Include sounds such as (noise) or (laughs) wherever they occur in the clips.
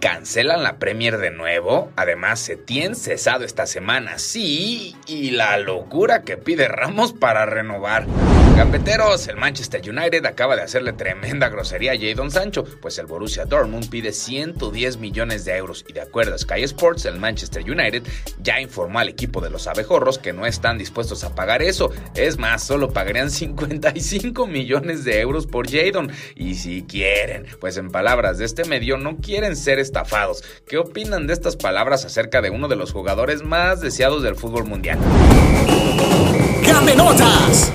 Cancelan la Premier de nuevo. Además, Setién cesado esta semana, sí, y la locura que pide Ramos para renovar. Gambeteros, el Manchester United acaba de hacerle tremenda grosería a Jadon Sancho, pues el Borussia Dortmund pide 110 millones de euros y de acuerdo a Sky Sports, el Manchester United ya informó al equipo de los abejorros que no están dispuestos a pagar eso. Es más, solo pagarían 55 millones de euros por Jadon. Y si quieren, pues en palabras de este medio, no quieren ser ¿Qué opinan de estas palabras acerca de uno de los jugadores más deseados del fútbol mundial? ¡Gamenotas!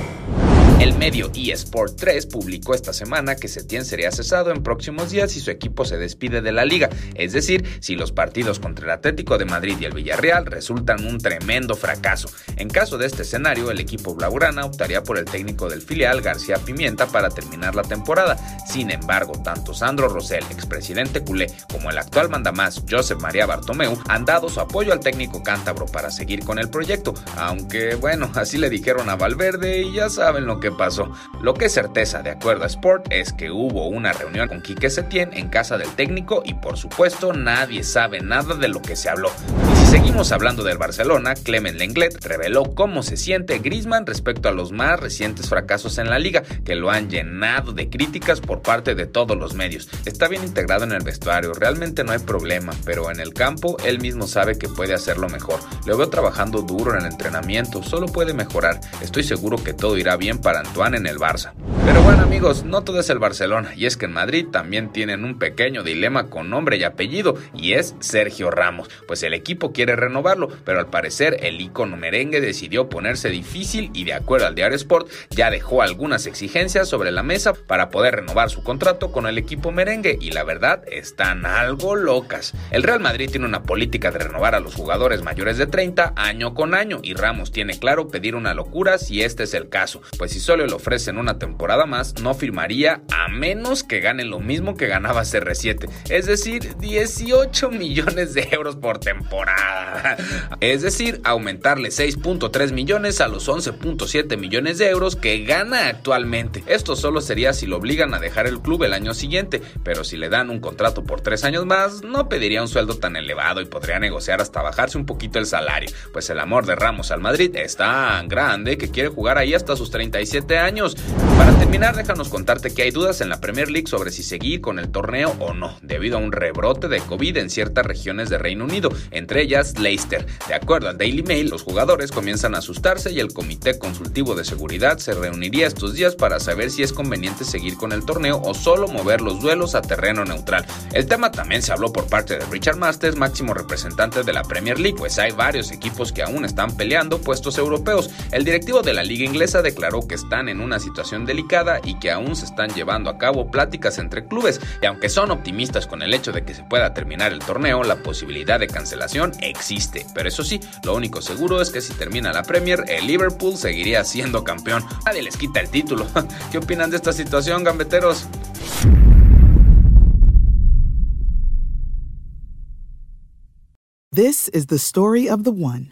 El medio eSport 3 publicó esta semana que Setién sería cesado en próximos días si su equipo se despide de la liga, es decir, si los partidos contra el Atlético de Madrid y el Villarreal resultan un tremendo fracaso. En caso de este escenario, el equipo blaugrana optaría por el técnico del filial García Pimienta para terminar la temporada. Sin embargo, tanto Sandro Rosell, expresidente culé, como el actual mandamás Josep María Bartomeu han dado su apoyo al técnico cántabro para seguir con el proyecto, aunque bueno, así le dijeron a Valverde y ya saben lo que pasó. Lo que es certeza, de acuerdo a Sport, es que hubo una reunión con Quique Setién en casa del técnico y por supuesto nadie sabe nada de lo que se habló. Y si seguimos hablando del Barcelona, Clement Lenglet reveló cómo se siente Griezmann respecto a los más recientes fracasos en la liga, que lo han llenado de críticas por parte de todos los medios. Está bien integrado en el vestuario, realmente no hay problema, pero en el campo él mismo sabe que puede hacerlo mejor. Lo veo trabajando duro en el entrenamiento, solo puede mejorar. Estoy seguro que todo irá bien para Antoine en el Barça. Pero bueno amigos, no todo es el Barcelona, y es que en Madrid también tienen un pequeño dilema con nombre y apellido, y es Sergio Ramos, pues el equipo quiere renovarlo, pero al parecer el icono merengue decidió ponerse difícil y de acuerdo al diario Sport ya dejó algunas exigencias sobre la mesa para poder renovar su contrato con el equipo merengue, y la verdad están algo locas. El Real Madrid tiene una política de renovar a los jugadores mayores de 30 año con año, y Ramos tiene claro pedir una locura si este es el caso, pues si solo le ofrecen una temporada más, no firmaría a menos que gane lo mismo que ganaba CR7, es decir, 18 millones de euros por temporada. Es decir, aumentarle 6.3 millones a los 11.7 millones de euros que gana actualmente. Esto solo sería si lo obligan a dejar el club el año siguiente, pero si le dan un contrato por 3 años más, no pediría un sueldo tan elevado y podría negociar hasta bajarse un poquito el salario, pues el amor de Ramos al Madrid es tan grande que quiere jugar ahí hasta sus 37 años. Para terminar, déjanos contarte que hay dudas en la Premier League sobre si seguir con el torneo o no, debido a un rebrote de COVID en ciertas regiones de Reino Unido, entre ellas Leicester. De acuerdo al Daily Mail, los jugadores comienzan a asustarse y el Comité Consultivo de Seguridad se reuniría estos días para saber si es conveniente seguir con el torneo o solo mover los duelos a terreno neutral. El tema también se habló por parte de Richard Masters, máximo representante de la Premier League, pues hay varios equipos que aún están peleando puestos europeos. El directivo de la liga inglesa declaró que están en una situación delicada y que aún se están llevando a cabo pláticas entre clubes, y aunque son optimistas con el hecho de que se pueda terminar el torneo, la posibilidad de cancelación existe. Pero eso sí, lo único seguro es que si termina la Premier, el Liverpool seguiría siendo campeón. Nadie les quita el título. (laughs) ¿Qué opinan de esta situación, gambeteros? This is the story of the one.